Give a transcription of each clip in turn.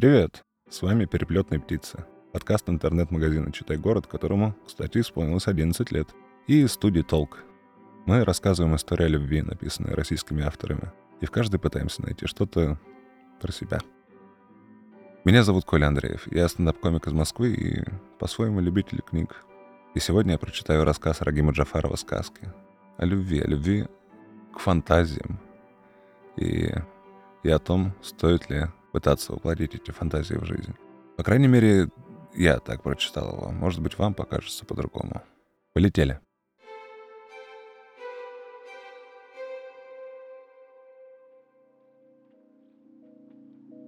Привет! С вами «Переплетные птицы», подкаст интернет-магазина «Читай город», которому, кстати, исполнилось 11 лет, и студии «Толк». Мы рассказываем историю о любви, написанные российскими авторами, и в каждой пытаемся найти что-то про себя. Меня зовут Коля Андреев, я стендап-комик из Москвы и по-своему любитель книг. И сегодня я прочитаю рассказ Рагима Джафарова «Сказки». О любви, о любви к фантазиям. И, и о том, стоит ли пытаться воплотить эти фантазии в жизнь. По крайней мере, я так прочитал его. Может быть, вам покажется по-другому. Полетели.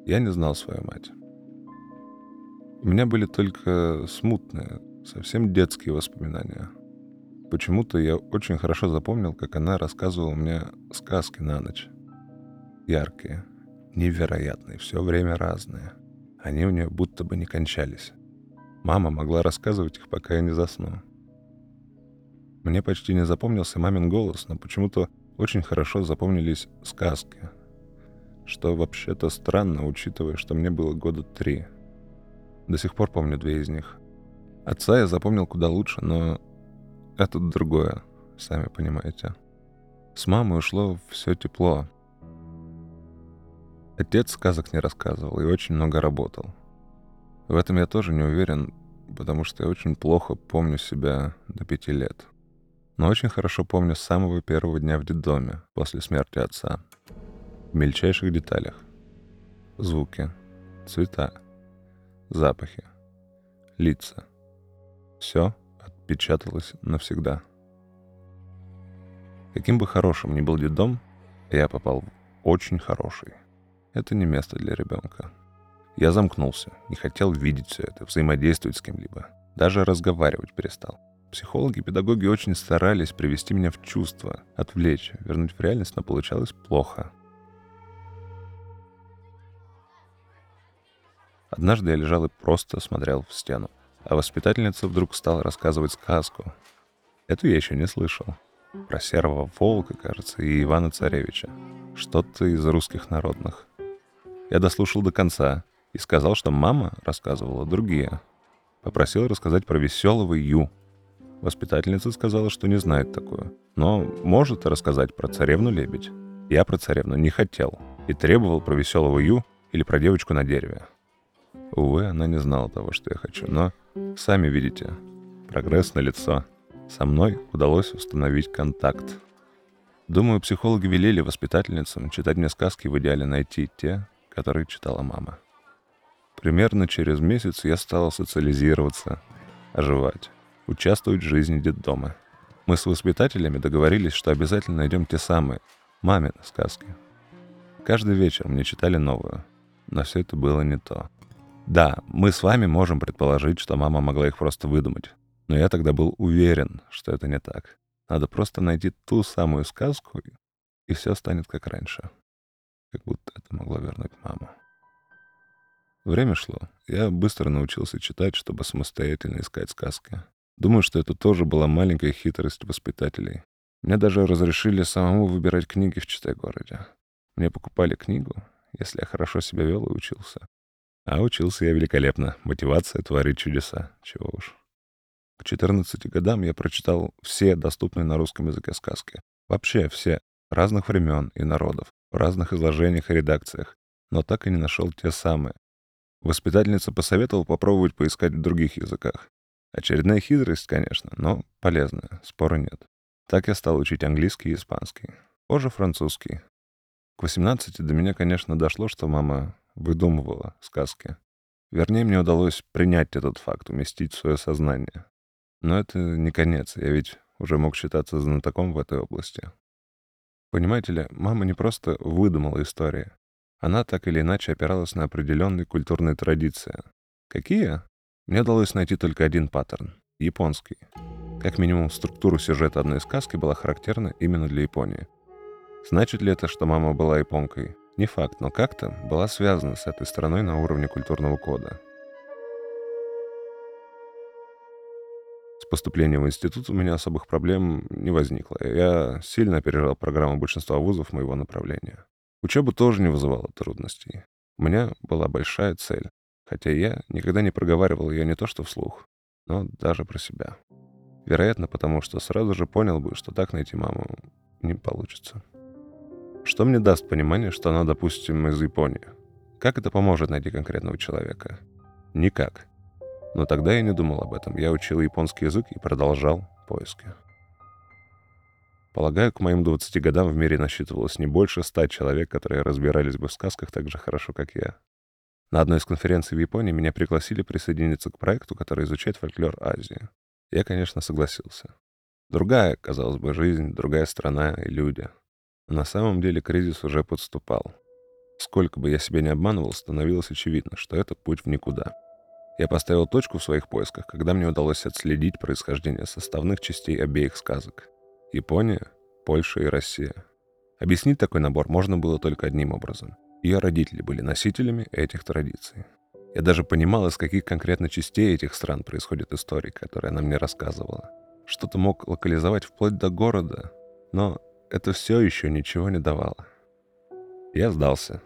Я не знал свою мать. У меня были только смутные, совсем детские воспоминания. Почему-то я очень хорошо запомнил, как она рассказывала мне сказки на ночь. Яркие, невероятные, все время разные. Они у нее будто бы не кончались. Мама могла рассказывать их, пока я не засну. Мне почти не запомнился мамин голос, но почему-то очень хорошо запомнились сказки. Что вообще-то странно, учитывая, что мне было года три. До сих пор помню две из них. Отца я запомнил куда лучше, но это другое, сами понимаете. С мамой ушло все тепло, Отец сказок не рассказывал и очень много работал. В этом я тоже не уверен, потому что я очень плохо помню себя до пяти лет. Но очень хорошо помню с самого первого дня в детдоме, после смерти отца. В мельчайших деталях. Звуки, цвета, запахи, лица. Все отпечаталось навсегда. Каким бы хорошим ни был детдом, я попал в очень хороший. Это не место для ребенка. Я замкнулся, не хотел видеть все это, взаимодействовать с кем-либо. Даже разговаривать перестал. Психологи и педагоги очень старались привести меня в чувство, отвлечь, вернуть в реальность, но получалось плохо. Однажды я лежал и просто смотрел в стену, а воспитательница вдруг стала рассказывать сказку. Эту я еще не слышал. Про серого волка, кажется, и Ивана Царевича. Что-то из русских народных. Я дослушал до конца и сказал, что мама рассказывала другие. Попросил рассказать про веселого Ю. Воспитательница сказала, что не знает такое, но может рассказать про царевну-лебедь. Я про царевну не хотел и требовал про веселого Ю или про девочку на дереве. Увы, она не знала того, что я хочу, но сами видите, прогресс на лицо. Со мной удалось установить контакт. Думаю, психологи велели воспитательницам читать мне сказки в идеале найти те, которые читала мама. Примерно через месяц я стал социализироваться, оживать, участвовать в жизни детдома. Мы с воспитателями договорились, что обязательно найдем те самые мамины сказки. Каждый вечер мне читали новую, но все это было не то. Да, мы с вами можем предположить, что мама могла их просто выдумать, но я тогда был уверен, что это не так. Надо просто найти ту самую сказку, и все станет как раньше как будто это могло вернуть маму. Время шло. Я быстро научился читать, чтобы самостоятельно искать сказки. Думаю, что это тоже была маленькая хитрость воспитателей. Мне даже разрешили самому выбирать книги в Читай-городе. Мне покупали книгу, если я хорошо себя вел и учился. А учился я великолепно. Мотивация творит чудеса. Чего уж. К 14 годам я прочитал все доступные на русском языке сказки. Вообще все. Разных времен и народов в разных изложениях и редакциях, но так и не нашел те самые. Воспитательница посоветовала попробовать поискать в других языках. Очередная хитрость, конечно, но полезная, спора нет. Так я стал учить английский и испанский. Позже французский. К 18 до меня, конечно, дошло, что мама выдумывала сказки. Вернее, мне удалось принять этот факт, уместить в свое сознание. Но это не конец, я ведь уже мог считаться знатоком в этой области. Понимаете ли, мама не просто выдумала истории. Она так или иначе опиралась на определенные культурные традиции. Какие? Мне удалось найти только один паттерн — японский. Как минимум, структура сюжета одной сказки была характерна именно для Японии. Значит ли это, что мама была японкой? Не факт, но как-то была связана с этой страной на уровне культурного кода. Поступления в институт у меня особых проблем не возникло. Я сильно опережал программу большинства вузов моего направления. Учеба тоже не вызывала трудностей. У меня была большая цель, хотя я никогда не проговаривал ее не то что вслух, но даже про себя. Вероятно, потому что сразу же понял бы, что так найти маму не получится. Что мне даст понимание, что она, допустим, из Японии? Как это поможет найти конкретного человека? Никак. Но тогда я не думал об этом. Я учил японский язык и продолжал поиски. Полагаю, к моим 20 годам в мире насчитывалось не больше ста человек, которые разбирались бы в сказках так же хорошо, как я. На одной из конференций в Японии меня пригласили присоединиться к проекту, который изучает фольклор Азии. Я, конечно, согласился. Другая, казалось бы, жизнь, другая страна и люди. На самом деле кризис уже подступал. Сколько бы я себя не обманывал, становилось очевидно, что это путь в никуда. Я поставил точку в своих поисках, когда мне удалось отследить происхождение составных частей обеих сказок. Япония, Польша и Россия. Объяснить такой набор можно было только одним образом. Ее родители были носителями этих традиций. Я даже понимал, из каких конкретно частей этих стран происходит история, которая она мне рассказывала. Что-то мог локализовать вплоть до города, но это все еще ничего не давало. Я сдался.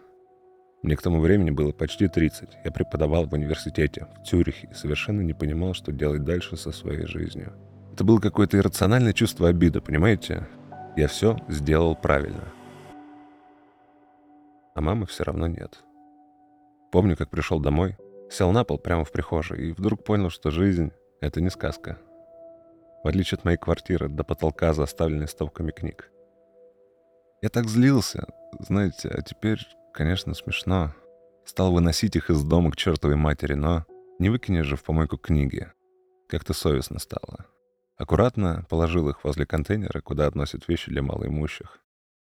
Мне к тому времени было почти 30. Я преподавал в университете в Цюрихе и совершенно не понимал, что делать дальше со своей жизнью. Это было какое-то иррациональное чувство обиды, понимаете? Я все сделал правильно. А мамы все равно нет. Помню, как пришел домой, сел на пол прямо в прихожей и вдруг понял, что жизнь — это не сказка. В отличие от моей квартиры, до потолка заставленной стопками книг. Я так злился, знаете, а теперь, конечно, смешно. Стал выносить их из дома к чертовой матери, но не выкинешь же в помойку книги. Как-то совестно стало. Аккуратно положил их возле контейнера, куда относят вещи для малоимущих.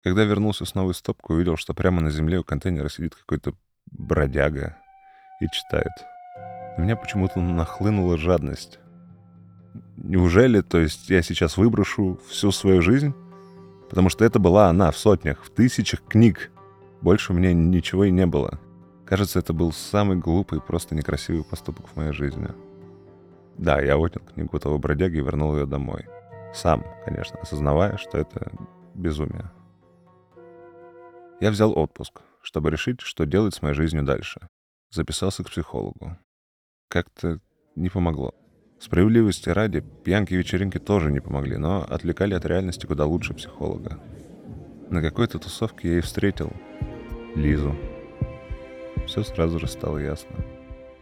Когда вернулся с новой стопкой, увидел, что прямо на земле у контейнера сидит какой-то бродяга и читает. У меня почему-то нахлынула жадность. Неужели, то есть я сейчас выброшу всю свою жизнь? Потому что это была она в сотнях, в тысячах книг. Больше у меня ничего и не было. Кажется, это был самый глупый, просто некрасивый поступок в моей жизни. Да, я отнял книгу того бродяги и вернул ее домой. Сам, конечно, осознавая, что это безумие. Я взял отпуск, чтобы решить, что делать с моей жизнью дальше. Записался к психологу. Как-то не помогло. Справедливости ради, пьянки и вечеринки тоже не помогли, но отвлекали от реальности куда лучше психолога. На какой-то тусовке я и встретил Лизу. Все сразу же стало ясно.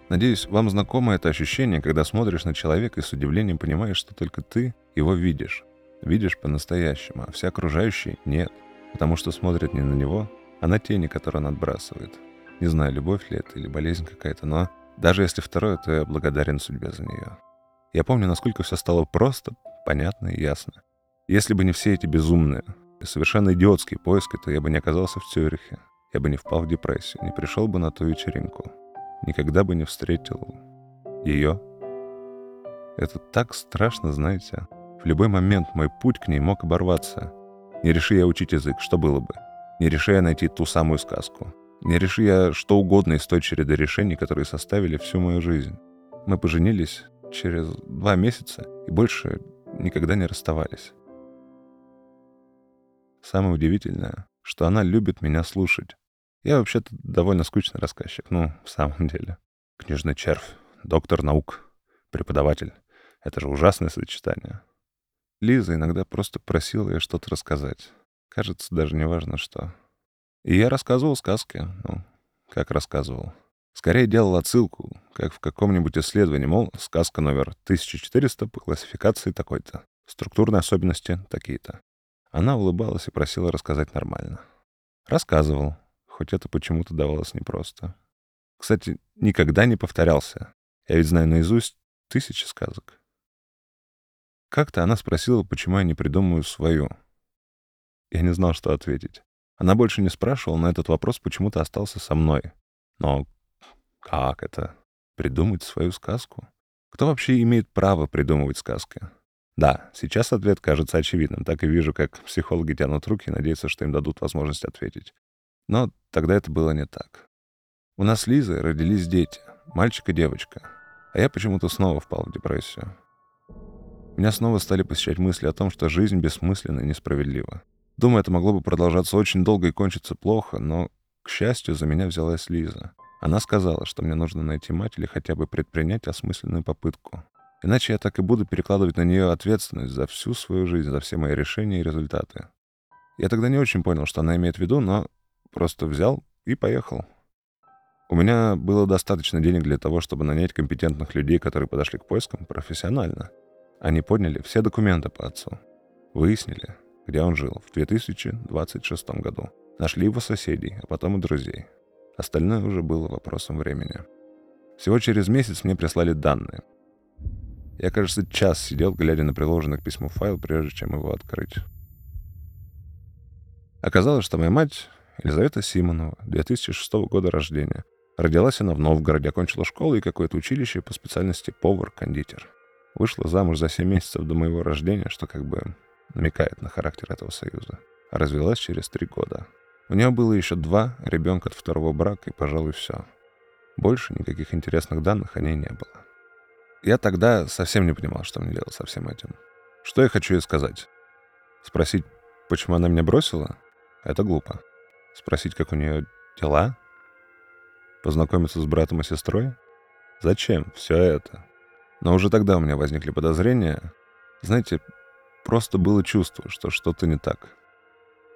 Надеюсь, вам знакомо это ощущение, когда смотришь на человека и с удивлением понимаешь, что только ты его видишь. Видишь по-настоящему, а все окружающие — нет. Потому что смотрят не на него, а на тени, которые он отбрасывает. Не знаю, любовь ли это или болезнь какая-то, но даже если второе, то я благодарен судьбе за нее. Я помню, насколько все стало просто, понятно и ясно. Если бы не все эти безумные и совершенно идиотские поиски, то я бы не оказался в Цюрихе. Я бы не впал в депрессию, не пришел бы на ту вечеринку. Никогда бы не встретил ее. Это так страшно, знаете. В любой момент мой путь к ней мог оборваться. Не реши я учить язык, что было бы? Не реши я найти ту самую сказку. Не реши я что угодно из той череды решений, которые составили всю мою жизнь. Мы поженились через два месяца и больше никогда не расставались. Самое удивительное, что она любит меня слушать. Я вообще-то довольно скучный рассказчик, ну, в самом деле. Книжный червь, доктор наук, преподаватель. Это же ужасное сочетание. Лиза иногда просто просила ей что-то рассказать. Кажется, даже не важно что. И я рассказывал сказки. Ну, как рассказывал. Скорее делал отсылку, как в каком-нибудь исследовании, мол, сказка номер 1400 по классификации такой-то. Структурные особенности такие-то. Она улыбалась и просила рассказать нормально. Рассказывал, хоть это почему-то давалось непросто. Кстати, никогда не повторялся. Я ведь знаю наизусть тысячи сказок. Как-то она спросила, почему я не придумаю свою. Я не знал, что ответить. Она больше не спрашивала, но этот вопрос почему-то остался со мной. Но как это? Придумать свою сказку? Кто вообще имеет право придумывать сказки? Да, сейчас ответ кажется очевидным. Так и вижу, как психологи тянут руки и надеются, что им дадут возможность ответить. Но тогда это было не так. У нас с Лизой родились дети, мальчик и девочка. А я почему-то снова впал в депрессию. Меня снова стали посещать мысли о том, что жизнь бессмысленна и несправедлива. Думаю, это могло бы продолжаться очень долго и кончиться плохо, но, к счастью, за меня взялась Лиза. Она сказала, что мне нужно найти мать или хотя бы предпринять осмысленную попытку. Иначе я так и буду перекладывать на нее ответственность за всю свою жизнь, за все мои решения и результаты. Я тогда не очень понял, что она имеет в виду, но просто взял и поехал. У меня было достаточно денег для того, чтобы нанять компетентных людей, которые подошли к поискам профессионально. Они подняли все документы по отцу. Выяснили, где он жил в 2026 году. Нашли его соседей, а потом и друзей. Остальное уже было вопросом времени. Всего через месяц мне прислали данные. Я, кажется, час сидел, глядя на приложенный к письму файл, прежде чем его открыть. Оказалось, что моя мать, Елизавета Симонова, 2006 года рождения, родилась она в Новгороде, окончила школу и какое-то училище по специальности повар-кондитер. Вышла замуж за 7 месяцев до моего рождения, что как бы намекает на характер этого союза. Развелась через 3 года. У нее было еще два ребенка от второго брака, и, пожалуй, все. Больше никаких интересных данных о ней не было. Я тогда совсем не понимал, что мне делать со всем этим. Что я хочу ей сказать? Спросить, почему она меня бросила? Это глупо. Спросить, как у нее дела? Познакомиться с братом и сестрой? Зачем все это? Но уже тогда у меня возникли подозрения. Знаете, просто было чувство, что что-то не так.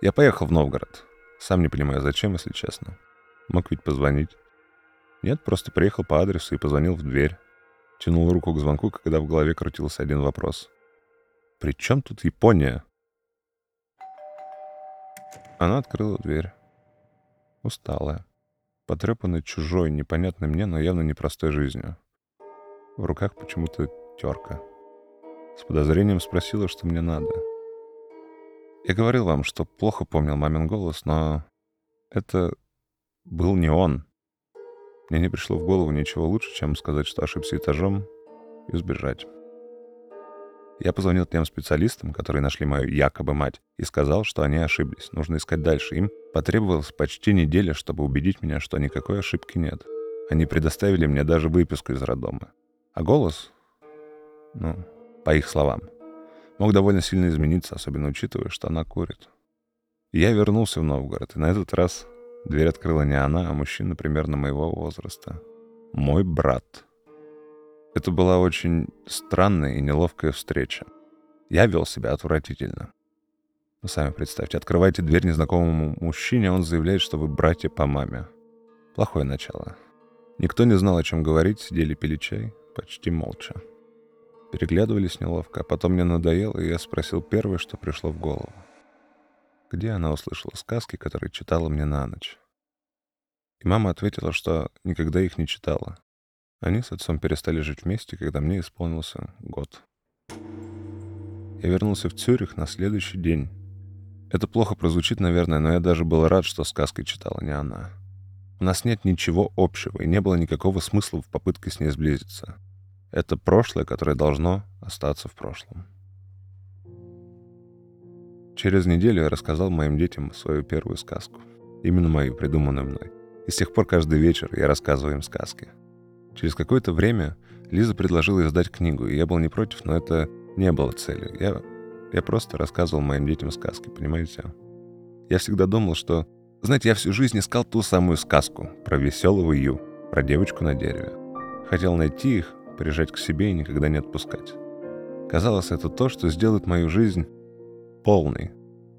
Я поехал в Новгород. Сам не понимаю, зачем, если честно. Мог ведь позвонить. Нет, просто приехал по адресу и позвонил в дверь. Тянул руку к звонку, когда в голове крутился один вопрос. «При чем тут Япония?» Она открыла дверь. Усталая. Потрепанная чужой, непонятной мне, но явно непростой жизнью. В руках почему-то терка. С подозрением спросила, что мне надо. Я говорил вам, что плохо помнил мамин голос, но это был не он. Мне не пришло в голову ничего лучше, чем сказать, что ошибся этажом, и сбежать. Я позвонил тем специалистам, которые нашли мою якобы мать, и сказал, что они ошиблись. Нужно искать дальше. Им потребовалось почти неделя, чтобы убедить меня, что никакой ошибки нет. Они предоставили мне даже выписку из роддома. А голос, ну, по их словам, мог довольно сильно измениться, особенно учитывая, что она курит. Я вернулся в Новгород, и на этот раз Дверь открыла не она, а мужчина примерно моего возраста. Мой брат. Это была очень странная и неловкая встреча. Я вел себя отвратительно. Вы сами представьте, открываете дверь незнакомому мужчине, он заявляет, что вы братья по маме. Плохое начало. Никто не знал, о чем говорить, сидели пили чай, почти молча. Переглядывались неловко, а потом мне надоело, и я спросил первое, что пришло в голову где она услышала сказки, которые читала мне на ночь. И мама ответила, что никогда их не читала. Они с отцом перестали жить вместе, когда мне исполнился год. Я вернулся в Цюрих на следующий день. Это плохо прозвучит, наверное, но я даже был рад, что сказки читала не она. У нас нет ничего общего, и не было никакого смысла в попытке с ней сблизиться. Это прошлое, которое должно остаться в прошлом. Через неделю я рассказал моим детям свою первую сказку. Именно мою, придуманную мной. И с тех пор каждый вечер я рассказываю им сказки. Через какое-то время Лиза предложила издать книгу, и я был не против, но это не было целью. Я, я просто рассказывал моим детям сказки, понимаете? Я всегда думал, что... Знаете, я всю жизнь искал ту самую сказку про веселого Ю, про девочку на дереве. Хотел найти их, прижать к себе и никогда не отпускать. Казалось, это то, что сделает мою жизнь полный,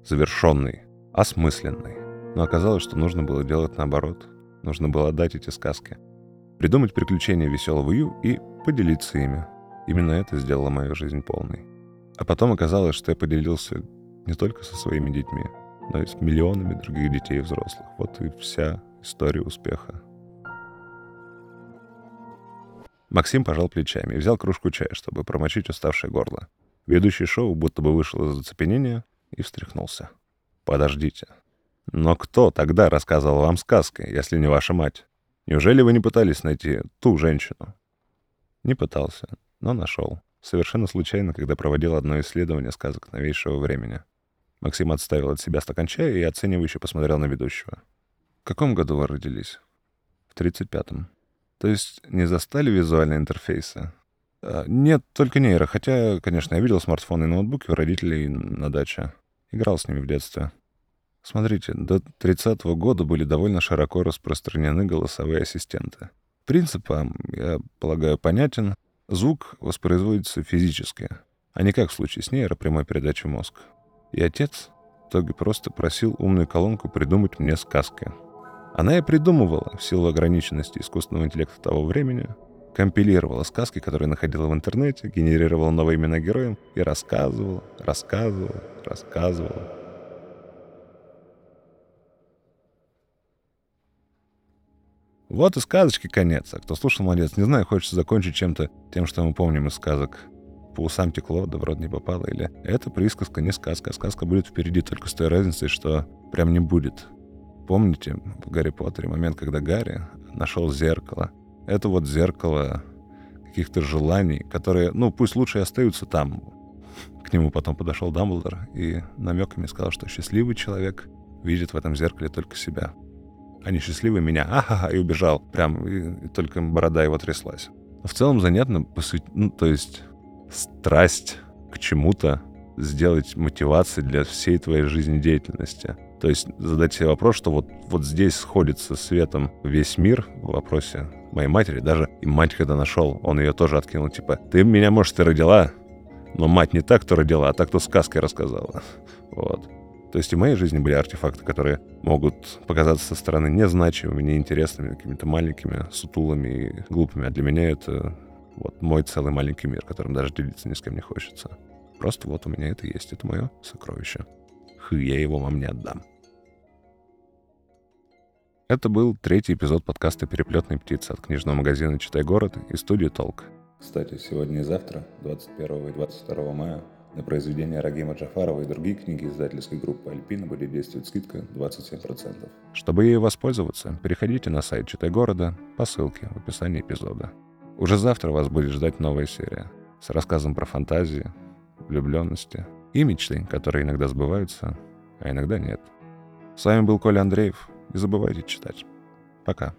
завершенный, осмысленный. Но оказалось, что нужно было делать наоборот. Нужно было отдать эти сказки. Придумать приключения веселого Ю и поделиться ими. Именно это сделало мою жизнь полной. А потом оказалось, что я поделился не только со своими детьми, но и с миллионами других детей и взрослых. Вот и вся история успеха. Максим пожал плечами и взял кружку чая, чтобы промочить уставшее горло. Ведущий шоу будто бы вышел из зацепенения и встряхнулся. «Подождите. Но кто тогда рассказывал вам сказки, если не ваша мать? Неужели вы не пытались найти ту женщину?» Не пытался, но нашел. Совершенно случайно, когда проводил одно исследование сказок новейшего времени. Максим отставил от себя стакан чая и оценивающе посмотрел на ведущего. «В каком году вы родились?» «В тридцать пятом. То есть не застали визуальные интерфейсы? А, нет, только нейро. Хотя, конечно, я видел смартфоны и ноутбуки у родителей на даче. Играл с ними в детстве. Смотрите, до 30 -го года были довольно широко распространены голосовые ассистенты. Принцип, я полагаю, понятен. Звук воспроизводится физически, а не как в случае с нейропрямой передачей в мозг. И отец в итоге просто просил умную колонку придумать мне сказки. Она и придумывала, в силу ограниченности искусственного интеллекта того времени, компилировала сказки, которые находила в интернете, генерировала новые имена героям и рассказывала, рассказывала, рассказывала. Вот и сказочки конец. А кто слушал, молодец. Не знаю, хочется закончить чем-то тем, что мы помним из сказок. По усам текло, да в рот не попало. Или это присказка, не сказка. А сказка будет впереди, только с той разницей, что прям не будет. Помните в Гарри Поттере момент, когда Гарри нашел зеркало? Это вот зеркало каких-то желаний, которые, ну, пусть лучше остаются там. К нему потом подошел Дамблдор и намеками сказал, что счастливый человек видит в этом зеркале только себя они счастливы, меня, ахаха, и убежал. Прям, и, и только борода его тряслась. В целом занятно, посвят... ну, то есть страсть к чему-то сделать мотивацией для всей твоей жизнедеятельности. То есть задать себе вопрос, что вот, вот здесь сходится светом весь мир в вопросе моей матери. Даже и мать, когда нашел, он ее тоже откинул. Типа, ты меня, может, ты родила, но мать не так, кто родила, а так, кто сказки рассказала. Вот. То есть и в моей жизни были артефакты, которые могут показаться со стороны незначимыми, неинтересными, какими-то маленькими, сутулами и глупыми. А для меня это вот мой целый маленький мир, которым даже делиться ни с кем не хочется. Просто вот у меня это есть, это мое сокровище. Хы, я его вам не отдам. Это был третий эпизод подкаста «Переплетные птицы» от книжного магазина «Читай город» и студии «Толк». Кстати, сегодня и завтра, 21 и 22 мая, на произведения Рагима Джафарова и другие книги издательской группы «Альпина» будет действовать скидка 27%. Чтобы ей воспользоваться, переходите на сайт «Читай города» по ссылке в описании эпизода. Уже завтра вас будет ждать новая серия с рассказом про фантазии, влюбленности и мечты, которые иногда сбываются, а иногда нет. С вами был Коля Андреев. Не забывайте читать. Пока.